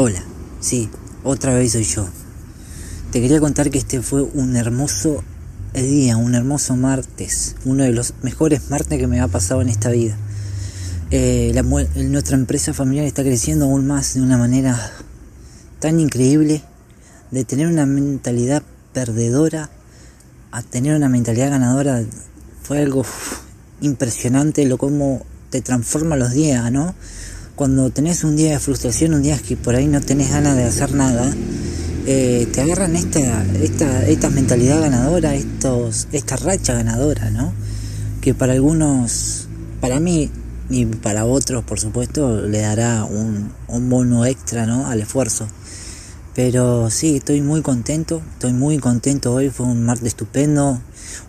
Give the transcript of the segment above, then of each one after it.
Hola, sí, otra vez soy yo. Te quería contar que este fue un hermoso día, un hermoso martes, uno de los mejores martes que me ha pasado en esta vida. Eh, nuestra empresa familiar está creciendo aún más de una manera tan increíble, de tener una mentalidad perdedora a tener una mentalidad ganadora, fue algo impresionante lo como te transforma los días, ¿no? Cuando tenés un día de frustración, un día que por ahí no tenés ganas de hacer nada, eh, te agarran esta, esta, esta mentalidad ganadora, estos, esta racha ganadora, ¿no? Que para algunos, para mí y para otros, por supuesto, le dará un, un bono extra, ¿no? Al esfuerzo. Pero sí, estoy muy contento, estoy muy contento hoy, fue un martes estupendo.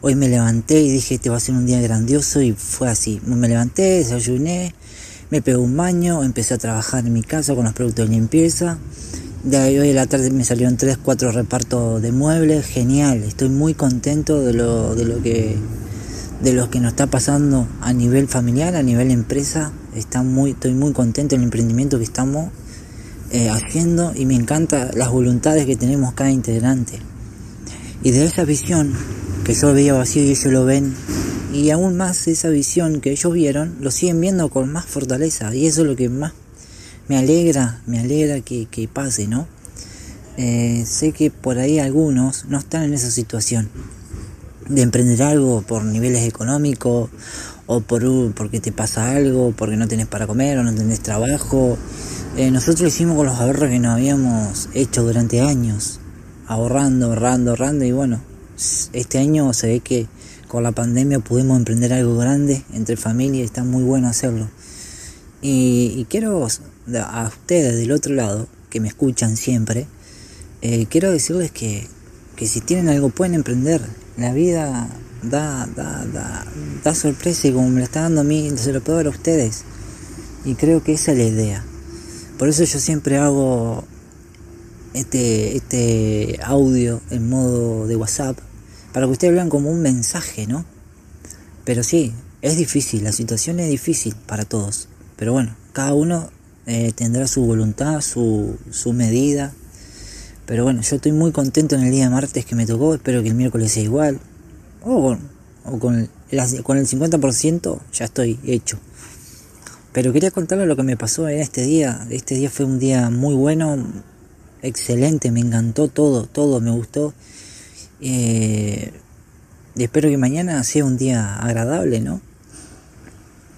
Hoy me levanté y dije, este va a ser un día grandioso y fue así. Me levanté, desayuné, me pegué un baño, empecé a trabajar en mi casa con los productos de limpieza. De hoy a la tarde me salieron 3, 4 repartos de muebles, genial, estoy muy contento de lo, de lo que de lo que nos está pasando a nivel familiar, a nivel empresa, muy, estoy muy contento del emprendimiento que estamos eh, haciendo y me encanta las voluntades que tenemos cada integrante. Y de esa visión que yo veía vacío y ellos lo ven y aún más esa visión que ellos vieron, lo siguen viendo con más fortaleza. Y eso es lo que más me alegra, me alegra que, pase, ¿no? Eh, sé que por ahí algunos no están en esa situación de emprender algo por niveles económicos o por porque te pasa algo, porque no tenés para comer o no tenés trabajo. Eh, nosotros hicimos con los ahorros que nos habíamos hecho durante años, ahorrando, ahorrando, ahorrando y bueno, este año se ve que con la pandemia pudimos emprender algo grande entre familia y está muy bueno hacerlo. Y, quiero a ustedes del otro lado, que me escuchan siempre, eh, quiero decirles que, que, si tienen algo pueden emprender. La vida da, da, da, da sorpresa y como me lo está dando a mí, se lo puedo dar a ustedes. Y creo que esa es la idea. Por eso yo siempre hago este, este audio en modo de WhatsApp para que ustedes vean como un mensaje, ¿no? Pero sí, es difícil, la situación es difícil para todos. Pero bueno, cada uno eh, tendrá su voluntad, su, su medida. Pero bueno, yo estoy muy contento en el día de martes que me tocó, espero que el miércoles sea igual. O con, o con, el, con el 50% ya estoy hecho. Pero quería contarles lo que me pasó en este día. Este día fue un día muy bueno, excelente, me encantó todo, todo me gustó. Eh, y espero que mañana sea un día agradable, ¿no?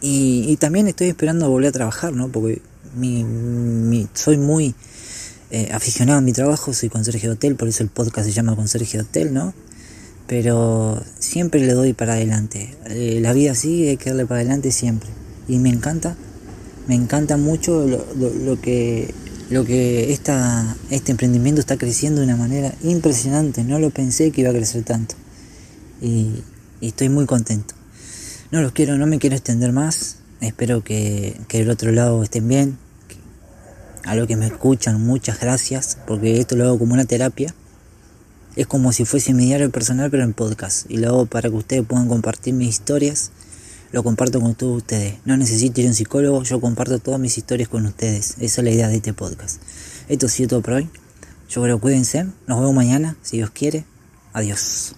Y, también estoy esperando volver a trabajar, ¿no? Porque mi, soy muy eh, aficionado a mi trabajo, soy conserje de hotel, por eso el podcast se llama Conserje de Hotel, ¿no? Pero siempre le doy para adelante. Eh, la vida sigue, hay que darle para adelante siempre. Y me encanta, me encanta mucho lo que lo que esta, este emprendimiento está creciendo de una manera impresionante. No lo pensé que iba a crecer tanto. Y, estoy muy contento. No los quiero, no me quiero extender más. Espero que, que del otro lado estén bien. A lo que me escuchan, muchas gracias, porque esto lo hago como una terapia. Es como si fuese mi diario personal, pero en podcast. Y lo hago para que ustedes puedan compartir mis historias lo comparto con todos ustedes. No necesito ir a un psicólogo, yo comparto todas mis historias con ustedes. Esa es la idea de este podcast. Esto ha sido todo por hoy. Yo creo cuídense. Nos vemos mañana, si Dios quiere. Adiós.